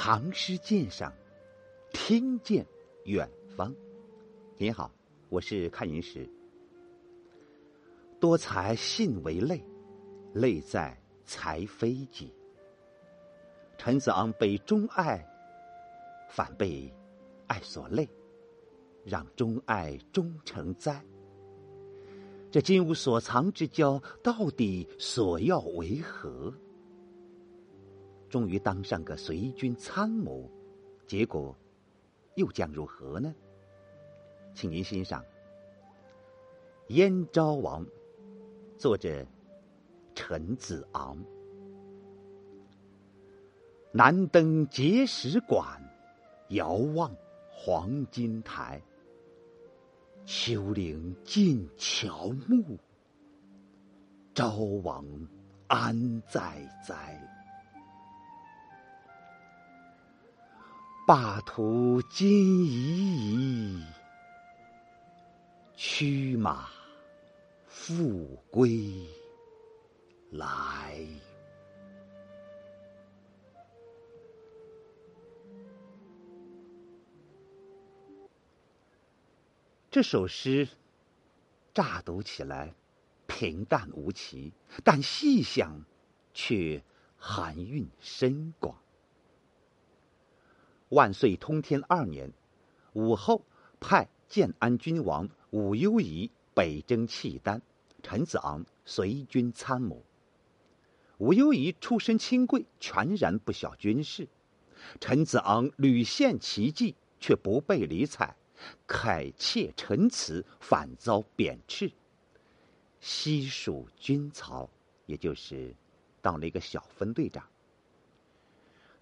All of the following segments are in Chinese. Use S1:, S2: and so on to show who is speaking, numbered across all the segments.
S1: 唐诗鉴赏，听见远方。您好，我是看云石。多才信为累，累在才非己。陈子昂被钟爱，反被爱所累，让钟爱终成灾。这金无所藏之交，到底所要为何？终于当上个随军参谋，结果又将如何呢？请您欣赏《燕昭王》，作者陈子昂。南登碣石馆，遥望黄金台。丘陵尽乔木，昭王安在哉？霸图今已矣，驱马复归来。这首诗乍读起来平淡无奇，但细想却含蕴深广。万岁通天二年，武后派建安君王武攸宜北征契丹，陈子昂随军参谋。武攸宜出身清贵，全然不晓军事。陈子昂屡献奇计，却不被理睬，慨切陈词，反遭贬斥。西蜀军曹，也就是当了一个小分队长。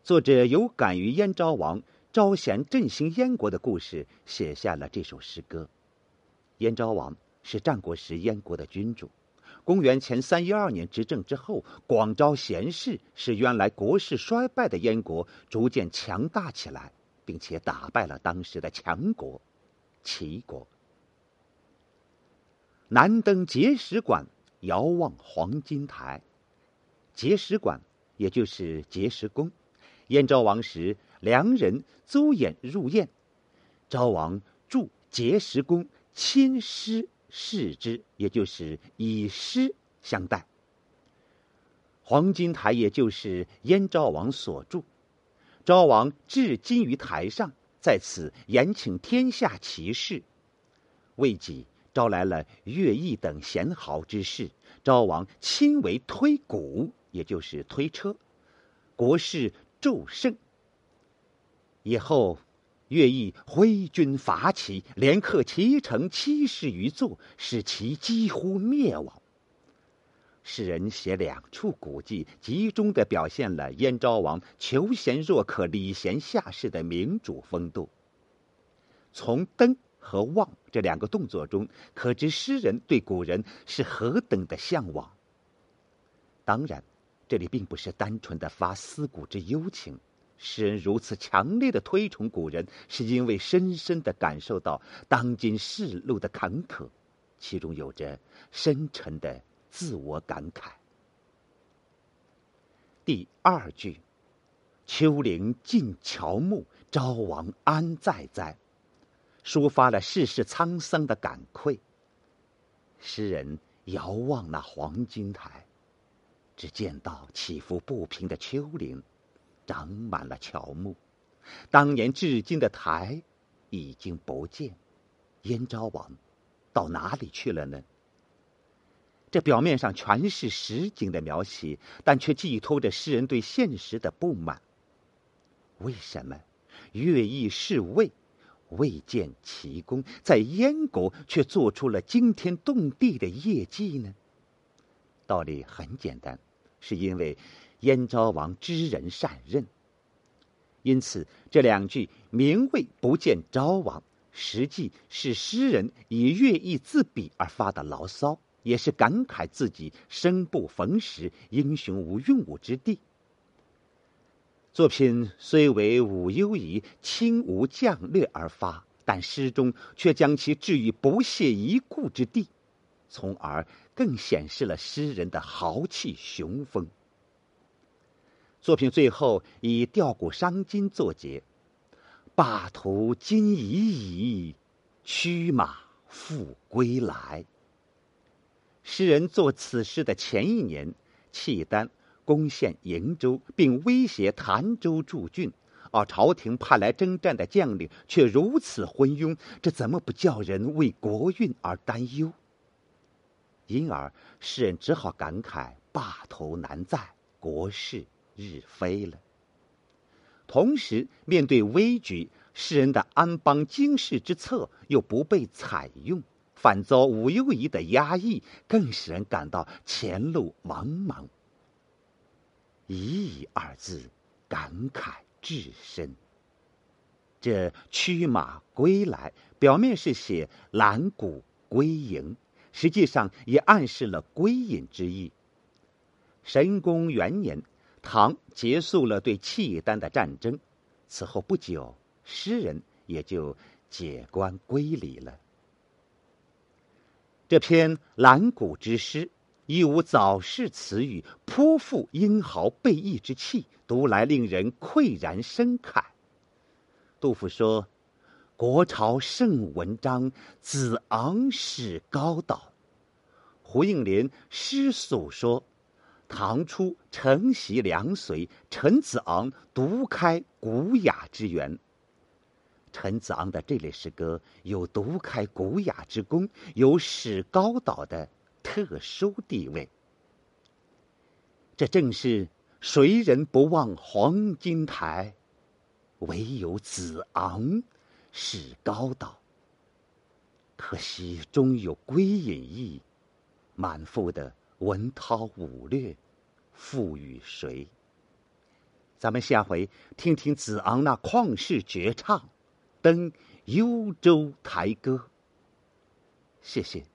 S1: 作者有感于燕昭王招贤振兴燕国的故事，写下了这首诗歌。燕昭王是战国时燕国的君主，公元前三一二年执政之后，广招贤士，使原来国势衰败的燕国逐渐强大起来，并且打败了当时的强国齐国。南登碣石馆，遥望黄金台。碣石馆，也就是碣石宫。燕昭王时，良人邹衍入燕，昭王筑碣石宫，亲师视之，也就是以师相待。黄金台，也就是燕昭王所筑。昭王置金于台上，在此延请天下奇士，为己招来了乐毅等贤豪之士。昭王亲为推鼓，也就是推车，国事。骤盛。以后，乐毅挥军伐齐，连克齐城七十余座，使其几乎灭亡。诗人写两处古迹，集中的表现了燕昭王求贤若渴、礼贤下士的民主风度。从登和望这两个动作中，可知诗人对古人是何等的向往。当然。这里并不是单纯的发思古之幽情，诗人如此强烈的推崇古人，是因为深深的感受到当今世路的坎坷，其中有着深沉的自我感慨。第二句“丘陵尽乔木，昭王安在哉”，抒发了世事沧桑的感愧。诗人遥望那黄金台。只见到起伏不平的丘陵，长满了乔木。当年至今的台已经不见，燕昭王到哪里去了呢？这表面上全是实景的描写，但却寄托着诗人对现实的不满。为什么乐毅是魏，未见奇功，在燕国却做出了惊天动地的业绩呢？道理很简单。是因为燕昭王知人善任，因此这两句名谓不见昭王，实际是诗人以乐毅自比而发的牢骚，也是感慨自己生不逢时，英雄无用武之地。作品虽为武攸宜轻吴将略而发，但诗中却将其置于不屑一顾之地。从而更显示了诗人的豪气雄风。作品最后以吊古伤今作结：“霸图今已矣，驱马复归来。”诗人作此诗的前一年，契丹攻陷瀛州，并威胁潭州驻郡。而朝廷派来征战的将领却如此昏庸，这怎么不叫人为国运而担忧？因而诗人只好感慨：霸头难在，国势日非了。同时，面对危局，诗人的安邦经世之策又不被采用，反遭武攸宜的压抑，更使人感到前路茫茫。已矣二字，感慨。至深。这驱马归来，表面是写蓝谷归营，实际上也暗示了归隐之意。神功元年，唐结束了对契丹的战争，此后不久，诗人也就解官归里了。这篇蓝谷之诗。亦无早逝词语，颇富英豪备溢之气，读来令人喟然深慨。杜甫说：“国朝盛文章，子昂始高蹈。”胡应麟诗诉说：“唐初承袭梁随，陈子昂独开古雅之源。”陈子昂的这类诗歌有独开古雅之功，有始高蹈的。特殊地位，这正是谁人不忘黄金台，唯有子昂是高岛。可惜终有归隐意，满腹的文韬武略，赋予谁？咱们下回听听子昂那旷世绝唱《登幽州台歌》。谢谢。